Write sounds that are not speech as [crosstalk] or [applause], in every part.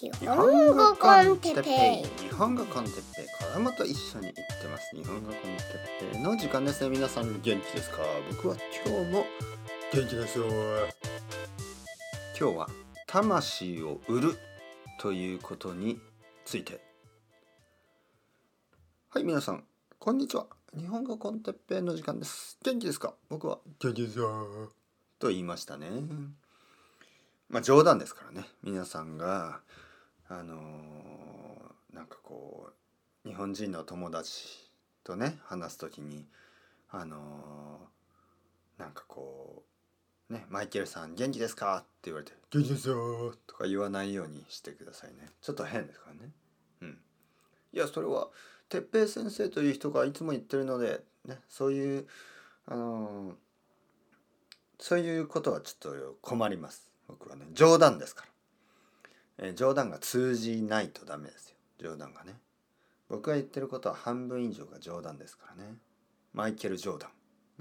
日本語コンテッペイ日本語コンテッペイ子供と一緒に行ってます日本語コンテッペイの時間です。ね皆さん元気ですか？僕は今日も元気ですよ今日は魂を売るということについてはい皆さんこんにちは日本語コンテッペイの時間です元気ですか？僕は元気ですよと言いましたね。まあ冗談ですからね。皆さんがあのー、なんかこう日本人の友達とね話す時にあのー、なんかこうねマイケルさん元気ですかって言われて元気ですよとか言わないようにしてくださいね。ちょっと変ですからね。うん。いやそれは哲平先生という人がいつも言ってるのでねそういうあのー、そういうことはちょっと困ります。僕はね。冗談ですから。え、冗談が通じないとダメですよ。冗談がね。僕が言ってることは半分以上が冗談ですからね。マイケル・ジョーダ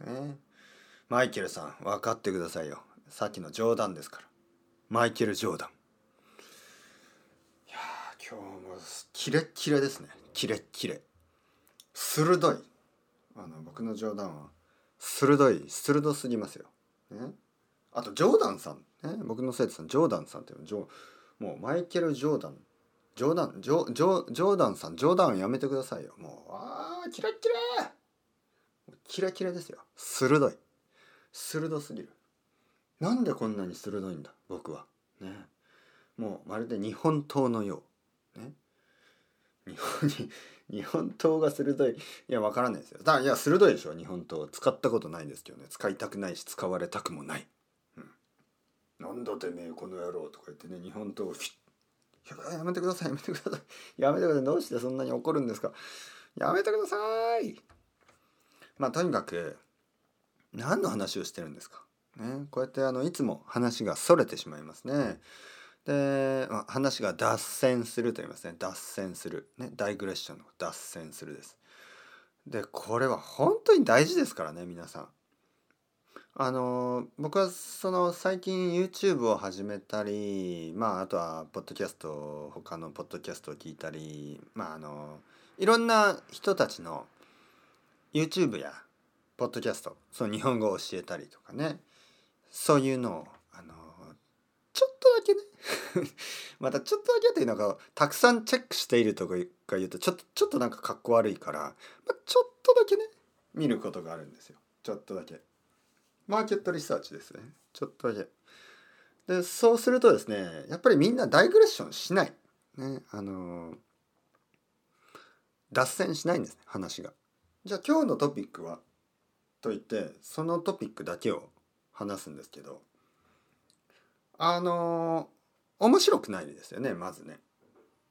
ン。ね。マイケルさん分かってくださいよ。さっきの冗談ですから。マイケル・ジョーダン。いや今日もキレッキレですね。キレッキレ。鋭い。あの僕の冗談は鋭い。鋭すぎますよ、ね、あとジョーダンさん、ね、僕の生徒さんジョーダンさんっていうのジョーもうマイケル・ジョーダン。冗談ジョジョジョーダンさん冗談やめてくださいよ。もうああキラキラ。キラキラですよ。鋭い。鋭すぎる。なんでこんなに鋭いんだ僕は。ね。もうまるで日本刀のよう。ね。日本に [laughs] 日本刀が鋭い。いやわからないですよ。だいや鋭いでしょ。日本刀。使ったことないですけどね。使いたくないし使われたくもない。なんだてめえこの野郎とか言ってね日本刀をフィッやめてくださいやめてください。やめてください。どうしてそんなに怒るんですか？やめてください。まあとにかく何の話をしてるんですか？ねこうやってあのいつも話がそれてしまいますね。で、まあ、話が脱線すると言いますね。脱線する。ねダイグレッションの脱線するです。でこれは本当に大事ですからね皆さん。あの僕はその最近 YouTube を始めたりまああとはポッドキャスト他のポッドキャストを聞いたりまああのいろんな人たちの YouTube やポッドキャストその日本語を教えたりとかねそういうのをあのちょっとだけね [laughs] またちょっとだけっていうのがたくさんチェックしているとか言うとちょっとちょっとなんかかっこ悪いから、まあ、ちょっとだけね見ることがあるんですよちょっとだけ。マーケットリサーチですね。ちょっとだけ。でそうするとですねやっぱりみんなダイグレッションしない。ねあの脱線しないんですね話が。じゃあ今日のトピックはと言ってそのトピックだけを話すんですけどあの面白くないですよねまずね。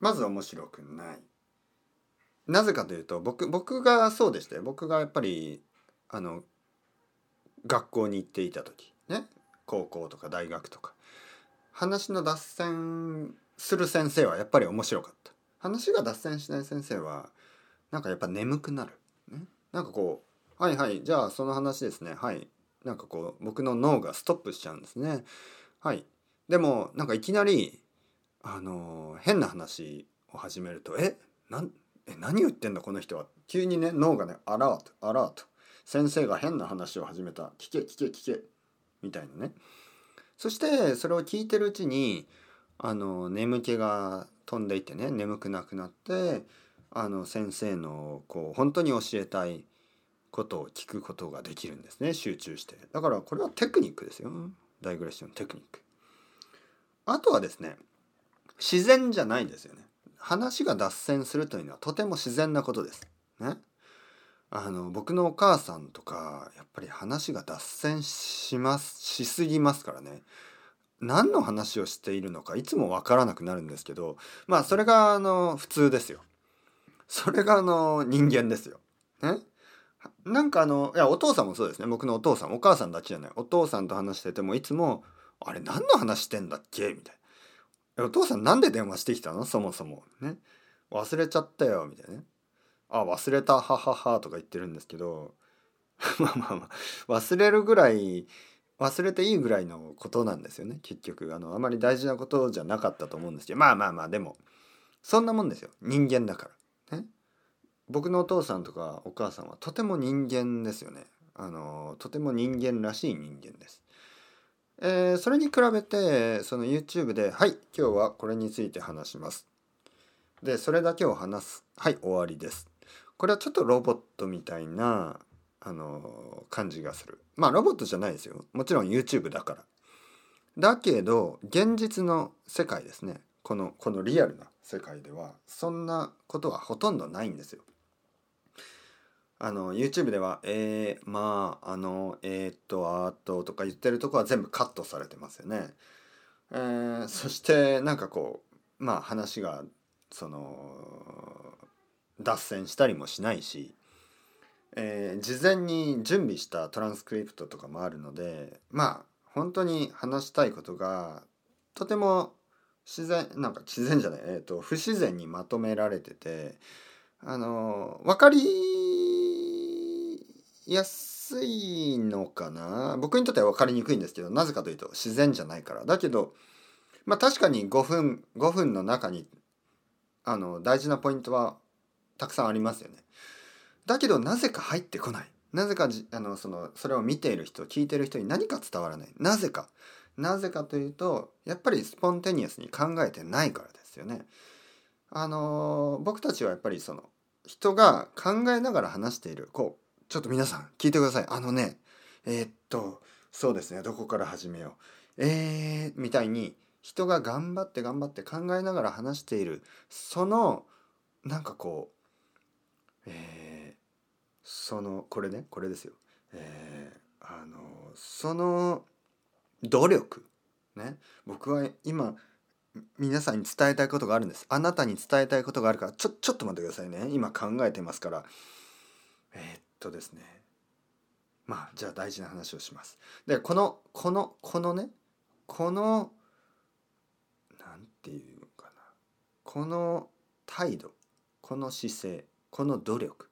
まず面白くない。なぜかというと僕僕がそうでして僕がやっぱりあの学校に行っていた時。ね。高校とか大学とか。話の脱線する先生はやっぱり面白かった。話が脱線しない先生はなんかやっぱ眠くなる、ね、なんかこうはいはいじゃあその話ですね。はい。なんかこう僕の脳がストップしちゃうんですね。はい。でもなんかいきなりあの変な話を始めるとえ？なえ何言ってんだこの人は？急にね脳がねアラートアラート。先生が変な話を始めた。聞け聞け聞け。みたいなね。そしてそれを聞いてるうちにあの眠気が飛んでいってね眠くなくなってあの先生のこう本当に教えたいことを聞くことができるんですね。集中して。だからこれはテクニックですよ。ダイグレッションテクニック。あとはですね自然じゃないんですよね。話が脱線するというのはとても自然なことです。ね。あの僕のお母さんとかやっぱり話が脱線しますしすぎますからね。何の話をしているのかいつも分からなくなるんですけどまあそれがあの普通ですよ。それがあの人間ですよ。ね？なんかあのいやお父さんもそうですね。僕のお父さんお母さんだけじゃない。お父さんと話しててもいつも「あれ何の話してんだっけ?」みたいな「お父さんなんで電話してきたの？そもそも」ね？忘れちゃったよみたいなね。あ忘れたはははとか言ってるんですけど [laughs] まあまあまあ忘れるぐらい忘れていいぐらいのことなんですよね結局。あのあまり大事なことじゃなかったと思うんですけどまあまあまあでもそんなもんですよ。人間だから。ね。僕のお父さんとかお母さんはとても人間ですよね。あのとても人間らしい人間です。えー、それに比べてその YouTube で「はい今日はこれについて話します」でそれだけを話すはい終わりです。これはちょっとロボットみたいなあの感じがする。まあロボットじゃないですよ。もちろん YouTube だから。だけど現実の世界ですね。このこのリアルな世界ではそんなことはほとんどないんですよ。あの YouTube では「えー、まああのえー、っとあと」とか言ってるとこは全部カットされてますよね。えー、そしてなんかこうまあ話がその脱線したりもしないし、えー、事前に準備したトランスクリプトとかもあるのでまあ本当に話したいことがとても自然なんか自然じゃない、えーと、不自然にまとめられててあの分かりやすいのかな？僕にとっては分かりにくいんですけどなぜかというと自然じゃないから。だけどまあ確かに5分5分の中にあの大事なポイントはたくさんありますよね。だけどなぜか入ってこない。なぜかあのそのそれを見ている人聞いている人に何か伝わらない。なぜか。なぜかというとやっぱりスポンテニアスに考えてないからですよね。あの僕たちはやっぱりその人が考えながら話しているこうちょっと皆さん聞いてくださいあのねえー、っとそうですねどこから始めようえー、みたいに人が頑張って頑張って考えながら話しているそのなんかこうえー、そのこれねこれですよ。えー、あのその努力ね僕は今皆さんに伝えたいことがあるんです。あなたに伝えたいことがあるからちょちょっと待ってくださいね。今考えてますから。えー、っとですね。まあじゃあ大事な話をします。でこのこのこのねこの何て言うのかな。この態度この姿勢この努力。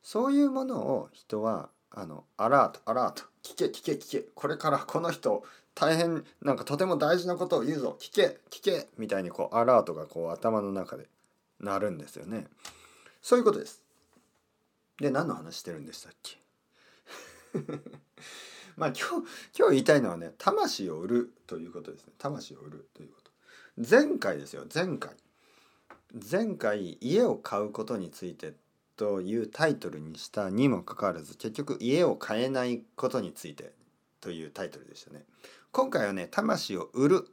そういうものを人はあのアラートアラート聞け聞け聞け。これからこの人大変なんかとても大事なことを言うぞ。聞け聞け。みたいにこうアラートがこう頭の中で鳴るんですよね。そういうことです。で何の話してるんでしたっけ？[laughs] まあ今日今日言いたいのはね魂を売るということですね。魂を売るということ。前回ですよ前回。前回家を買うことについてというタイトルにしたにもかかわらず結局家を買えないことについてというタイトルでしたね。今回はね魂を売る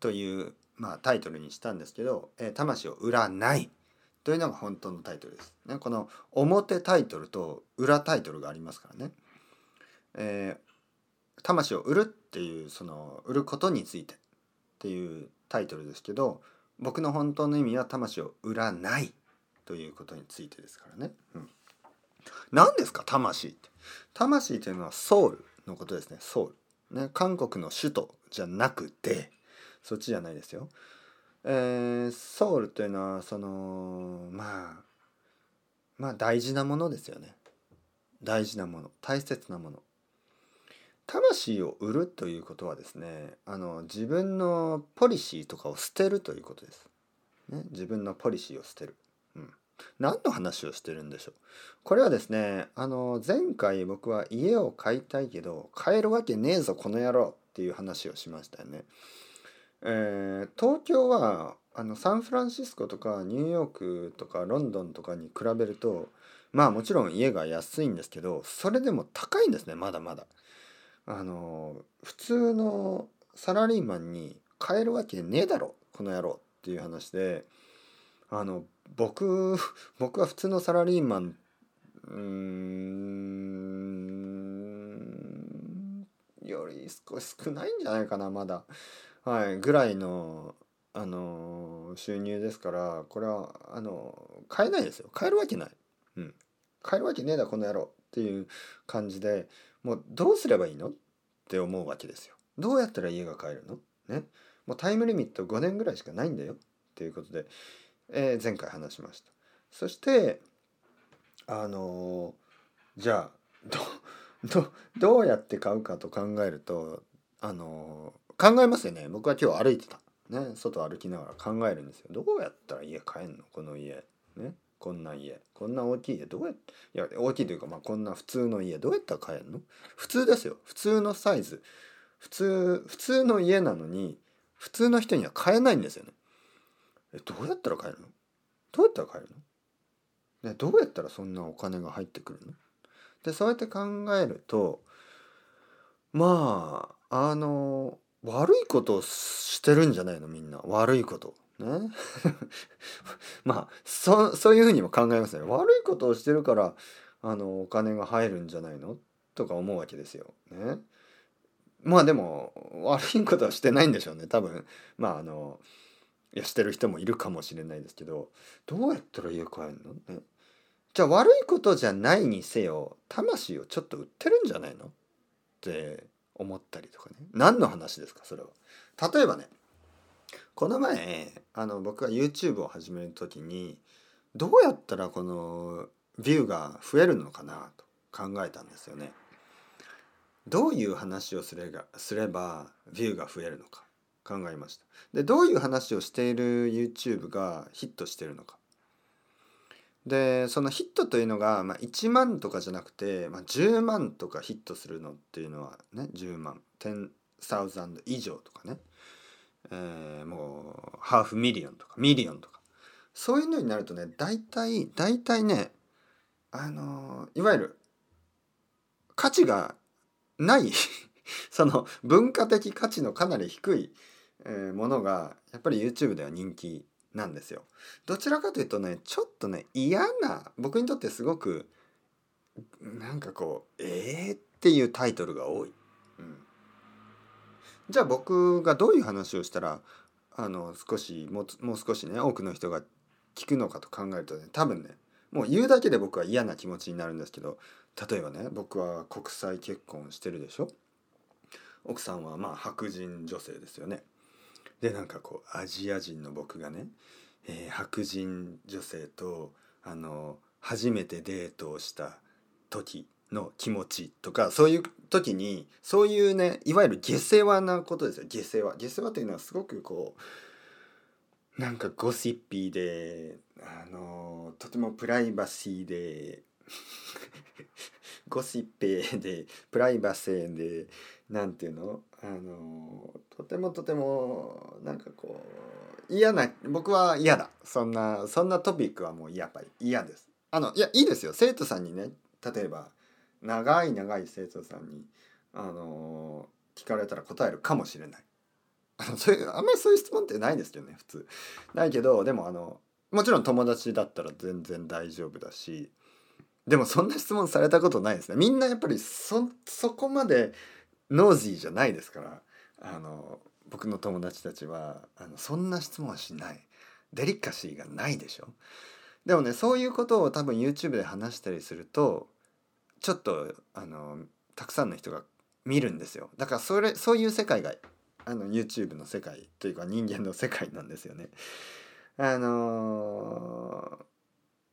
という、まあ、タイトルにしたんですけど、えー、魂を売らないというのが本当のタイトルです。ね、この表タイトルと裏タイトルがありますからね。えー、魂を売るっていうその売ることについてっていうタイトルですけど僕の本当の意味は魂を売らないということについてですからね。うん、何ですか？魂って。魂というのはソウルのことですね。ソウル。ね、韓国の首都じゃなくてそっちじゃないですよ。えー、ソウルというのはそのまあまあ大事なものですよね。大事なもの大切なもの。魂を売るということはですねあの自分のポリシーとかを捨てるということです。ね、自分のポリシーを捨てる。うん、何の話をしてるんでしょうこれはですねあの前回僕は家を買いたいけど買えるわけねえぞこの野郎っていう話をしましたよね。えー、東京はあのサンフランシスコとかニューヨークとかロンドンとかに比べるとまあもちろん家が安いんですけどそれでも高いんですねまだまだ。あの普通のサラリーマンに買えるわけねえだろこの野郎っていう話であの僕僕は普通のサラリーマンうんより少し少ないんじゃないかなまだ。はいぐらいのあの収入ですからこれはあの買えないですよ。買えるわけない、うん、買えるわけねえだこの野郎っていう感じでもうどうすればいいの？って思うわけですよ。どうやったら家が買えるの？ね。もうタイムリミット5年ぐらいしかないんだよ。っていうことでえー、前回話しました。そしてあのー、じゃあど [laughs] どうやって買うかと考えるとあの考えますよね。僕は今日歩いてた、ね、外歩きながら考えるんですよ。どうやったら家買えんの？この家、ね、こんな家。こんな大きい家。どうやっていや大きいというか、まあ、こんな普通の家。どうやったら買えんの？普通ですよ。普通のサイズ。普通普通の家なのに普通の人には買えないんですよね。えどうやったら買えるの？どうやったら買えるの、ね、どうやったらそんなお金が入ってくるの？でそうやって考えるとまああの悪いことをしてるんじゃないのみんな。悪いこと。ね。[laughs] まあそそういうふうにも考えますね。悪いことをしてるからあのお金が入るんじゃないの？とか思うわけですよ。ね。まあでも悪いことはしてないんでしょうね。多分。まああのいやしてる人もいるかもしれないですけどどうやったら家帰るの？ね。じゃあ悪いことじゃないにせよ魂をちょっと売ってるんじゃないの？って思ったりとかね。何の話ですかそれは。例えばねこの前あの僕が YouTube を始める時にどうやったらこのビューが増えるのかなと考えたんですよね。どういう話をすればすればビューが増えるのか考えました。でどういう話をしている YouTube がヒットしてるのか。でそのヒットというのが、まあ、1万とかじゃなくて、まあ、10万とかヒットするのっていうのはね10万10,000以上とかね、えー、もう half million とか million とかそういうのになるとね大体大体ねあのいわゆる価値がない [laughs] その文化的価値のかなり低い、えー、ものがやっぱり YouTube では人気なんですよ。どちらかというとねちょっとね嫌な僕にとってすごくなんかこう「えー?」っていうタイトルが多い。じゃあ僕がどういう話をしたらあの少しもうもう少しね多くの人が聞くのかと考えるとね多分ねもう言うだけで僕は嫌な気持ちになるんですけど例えばね僕は国際結婚してるでしょ？奥さんはまあ白人女性ですよね。でなんかこうアジア人の僕がね、えー、白人女性とあの初めてデートをした時の気持ちとかそういう時にそういうねいわゆる下世話なことですよ。下世話。下世話というのはすごくこうなんかゴシッピーであのとてもプライバシーで [laughs] ゴシッペーでプライバシーでなんていうの？あのとてもとてもなんかこう嫌な僕は嫌だ。そんなそんなトピックはもうやっぱり嫌です。あのいやいいですよ。生徒さんにね例えば長い長い生徒さんにあの聞かれたら答えるかもしれない。あのそういうあんまりそういう質問ってないですよね普通。ないけどでもあのもちろん友達だったら全然大丈夫だしでもそんな質問されたことないですね。みんなやっぱりそそこまでノージーじゃないですからあの僕の友達たちはあのそんな質問はしない。デリカシーがないでしょ。でもねそういうことを多分 YouTube で話したりするとちょっとあのたくさんの人が見るんですよ。だからそれそういう世界があの YouTube の世界というか人間の世界なんですよね。あの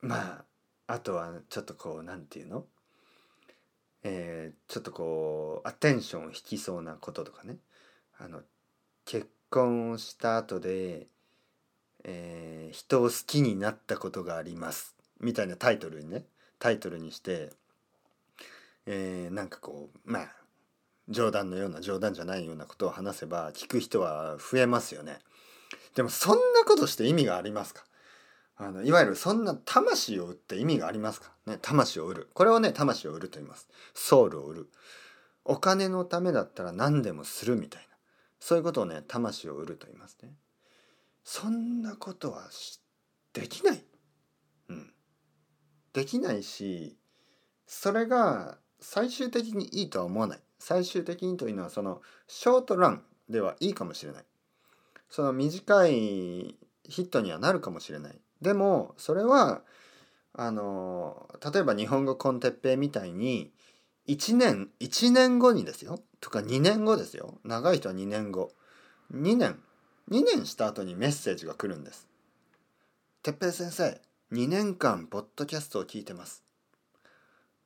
ー、まああとはちょっとこう何て言うの？えー、ちょっとこうアテンションを引きそうなこととかね。あの結婚をした後で、えー、人を好きになったことがあります。みたいなタイトルにね。タイトルにして、えー、なんかこうまあ冗談のような冗談じゃないようなことを話せば聞く人は増えますよね。でもそんなことして意味がありますか？あのいわゆるそんな魂を売って意味がありますか？ね魂を売る。これをね魂を売ると言います。ソウルを売る。お金のためだったら何でもするみたいな。そういうことをね魂を売ると言いますね。そんなことはできない。うん。できないしそれが最終的にいいとは思わない。最終的にというのはそのショートランではいいかもしれない。その短いヒットにはなるかもしれない。でもそれはあの例えば日本語コンテッペイみたいに1年1年後にですよ。とか2年後ですよ。長い人は2年後。2年。2年した後にメッセージが来るんです。てっぺい先生2年間ポッドキャストを聞いてます。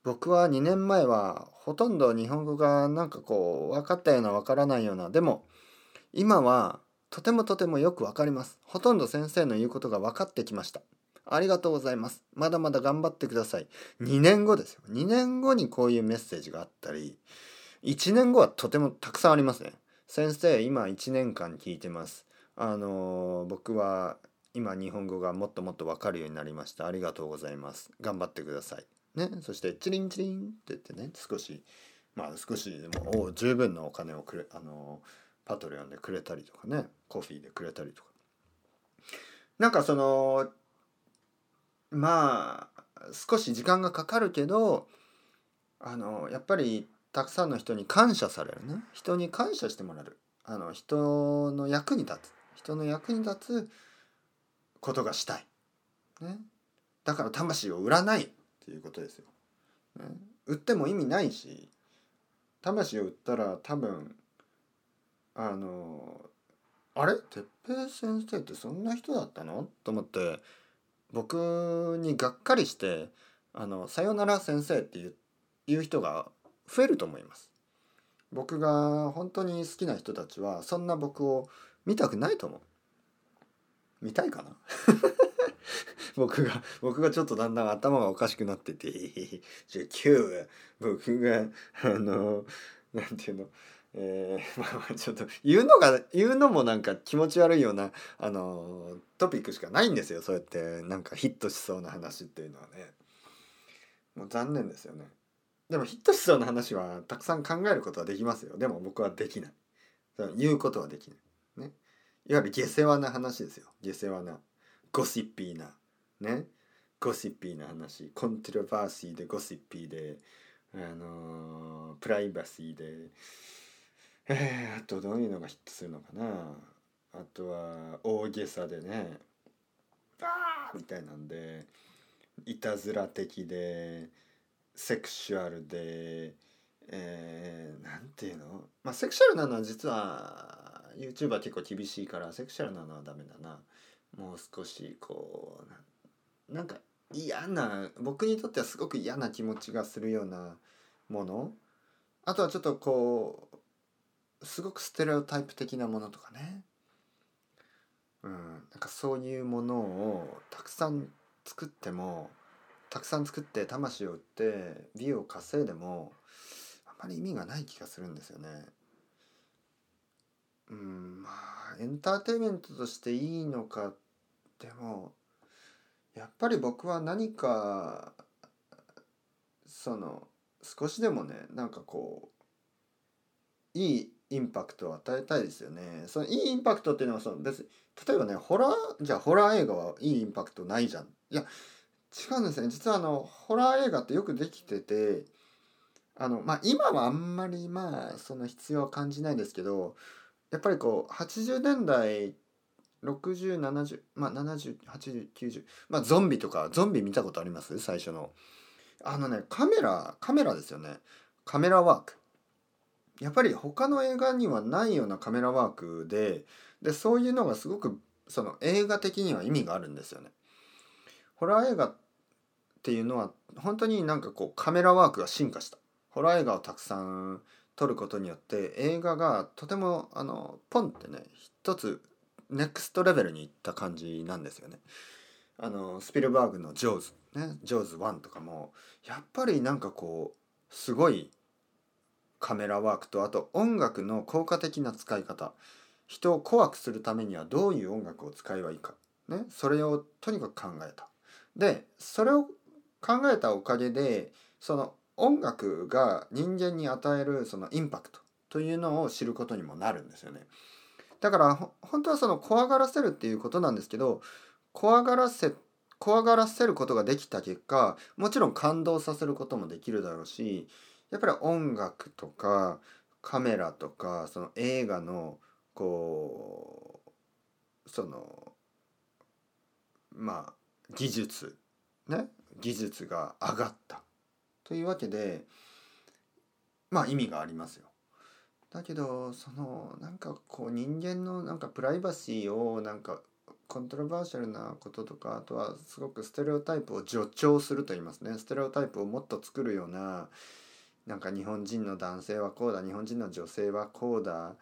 僕は2年前はほとんど日本語がなんかこう分かったような分からないようなでも今はとてもとてもよく分かります。ほとんど先生の言うことが分かってきました。ありがとうございます。まだまだ頑張ってください。2年後ですよ。2年後にこういうメッセージがあったり1年後はとてもたくさんありますね。先生今1年間聞いてます。あの僕は今日本語がもっともっと分かるようになりました。ありがとうございます。頑張ってください。ねそしてチリンチリンって言ってね少しまあ少しでも十分なお金をくれあのパトレオンでくれたりとかねコーヒーでくれたりとか。なんかそのまあ少し時間がかかるけどあのやっぱりたくさんの人に感謝されるね。人に感謝してもらえる。あの人の役に立つ。人の役に立つことがしたい、ね、だから魂を売らない。っていうことですよ、ね、売っても意味ないし魂を売ったら多分あのあれ？哲平先生ってそんな人だったの？と思って僕にがっかりして「あのさよなら先生」っていういう人が増えると思います。僕が本当に好きな人たちはそんな僕を見たくないと思う。見たいかな？[laughs] [laughs] 僕が僕がちょっとだんだん頭がおかしくなってて [laughs] じゃあ今日は僕があのなんていうのえー、[laughs] まあまあちょっと言うのが言うのもなんか気持ち悪いようなあのトピックしかないんですよそうやってなんかヒットしそうな話っていうのはね。もう残念ですよね。でもヒットしそうな話はたくさん考えることはできますよ。でも僕はできない。言うことはできない。ね。いわゆる下世話な話ですよ。下世話な。ゴシッピーなね？ゴシッピーな話。コントロバーシーでゴシッピーであのー、プライバシーで。えー、あとどういうのがヒットするのかな。あとは大げさでね。あーみたいなんで。いたずら的で。セクシュアルで。えー、なんていうの？まあセクシュアルなのは実は YouTube は結構厳しいからセクシュアルなのはダメだな。もう少しこうなんか嫌な僕にとってはすごく嫌な気持ちがするようなものあとはちょっとこうすごくステレオタイプ的なものとかねうんなんかそういうものをたくさん作ってもたくさん作って魂を売って美を稼いでもあんまり意味がない気がするんですよね。うんまあエンターテインメントとしていいのかでもやっぱり僕は何かその少しでもねなんかこういいインパクトを与えたいですよね。そのいいインパクトっていうのはその別に例えばねホラーじゃあホラー映画はいいインパクトないじゃん。いや違うんですね実はあのホラー映画ってよくできててあのまあ今はあんまりまあその必要は感じないんですけどやっぱりこう80年代6070まあ708090まあゾンビとかゾンビ見たことあります？最初の。あのねカメラカメラですよね。カメラワーク。やっぱり他の映画にはないようなカメラワークででそういうのがすごくその映画的には意味があるんですよね。ホラー映画っていうのは本当になんかこうカメラワークが進化した。ホラー映画をたくさん撮ることによって映画がとてもあのポンってね一つネクストレベルにいった感じなんですよね。あのスピルバーグの「ジョーズ」ね「ジョーズ1」とかもやっぱりなんかこうすごいカメラワークとあと音楽の効果的な使い方人を怖くするためにはどういう音楽を使えばいいか、ね、それをとにかく考えた。でそれを考えたおかげでその音楽が人間に与えるそのインパクトというのを知ることにもなるんですよね。だから本当はその怖がらせるっていうことなんですけど怖がらせ怖がらせることができた結果もちろん感動させることもできるだろうしやっぱり音楽とかカメラとかその映画のこうそのまあ技術ね技術が上がったというわけでまあ意味がありますよ。だけどそのなんかこう人間のなんかプライバシーをなんかコントロバーシャルなこととかあとはすごくステレオタイプを助長すると言いますね。ステレオタイプをもっと作るようななんか日本人の男性はこうだ日本人の女性はこうだ。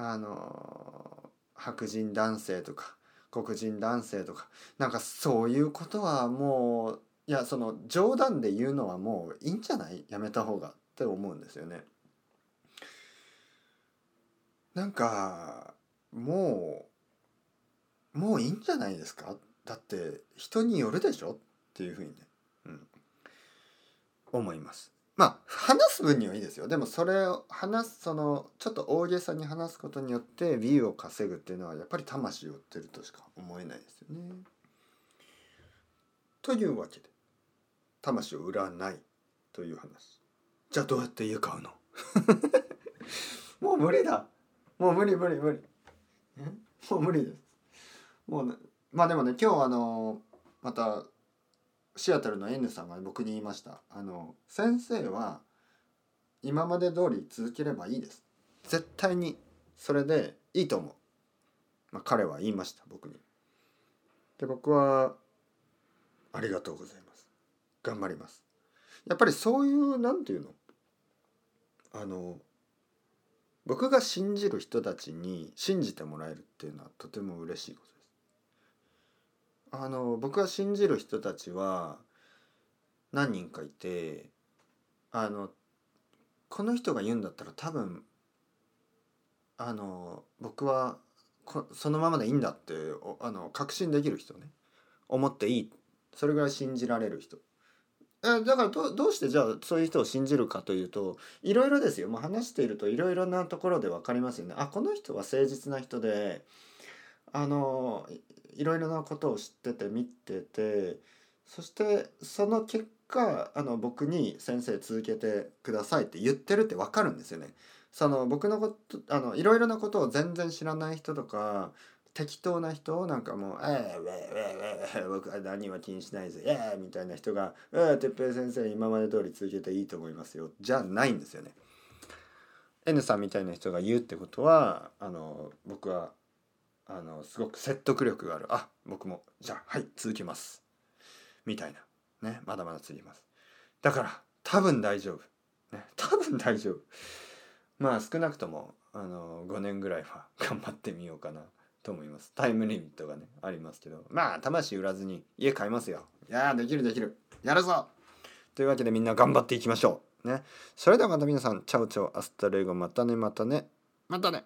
あの白人男性とか黒人男性とかなんかそういうことはもういやその冗談で言うのはもういいんじゃない？やめた方がって思うんですよね。なんかもうもういいんじゃないですか？だって人によるでしょ？っていうふうにね、うん、思います。まあ話す分にはいいですよ。でもそれを話すそのちょっと大げさに話すことによってビューを稼ぐっていうのはやっぱり魂を売ってるとしか思えないですよね。というわけで魂を売らないという話。じゃあどうやって家買うの？[laughs] もう無理だ。もう無理無理無理。もう無理です。もう、ね、まあでもね今日あのまたシアトルの N さんが僕に言いました。あの先生は今まで通り続ければいいです。絶対にそれでいいと思う、まあ、彼は言いました僕に。で僕はありがとうございます。頑張ります。やっぱりそういうなんていうの？あの僕が信じる人たちに信じてもらえるっていうのはとても嬉しいことです。あの僕が信じる人たちは何人かいてあのこの人が言うんだったら多分あの僕はこそのままでいいんだってあの確信できる人ね思っていい。それぐらい信じられる人。だからどどうしてじゃあそういう人を信じるかというといろいろですよもう話しているといろいろなところで分かりますよねあこの人は誠実な人であのいろいろなことを知ってて見ててそしてその結果あの僕に「先生続けてください」って言ってるって分かるんですよね。その僕のことあのいろいろなことを全然知らない人とか適当な人をなんかもう「ええウェウェウェ僕は何は気にしないぜええ」みたいな人が「ええ哲平先生今まで通り続けていいと思いますよ」じゃないんですよね。N さんみたいな人が言うってことはあの僕はあのすごく説得力がある。あ僕もじゃあはい続きます。みたいな。ねまだまだ続きます。だから多分大丈夫。ね多分大丈夫。まあ少なくともあの5年ぐらいは頑張ってみようかな。と思います。タイムリミットがねありますけど。まあ魂売らずに家買いますよ。いやできるできる。やるぞ。というわけでみんな頑張っていきましょう。ね。それではまた皆さん ciao ciao hasta luego またねまたね。またね。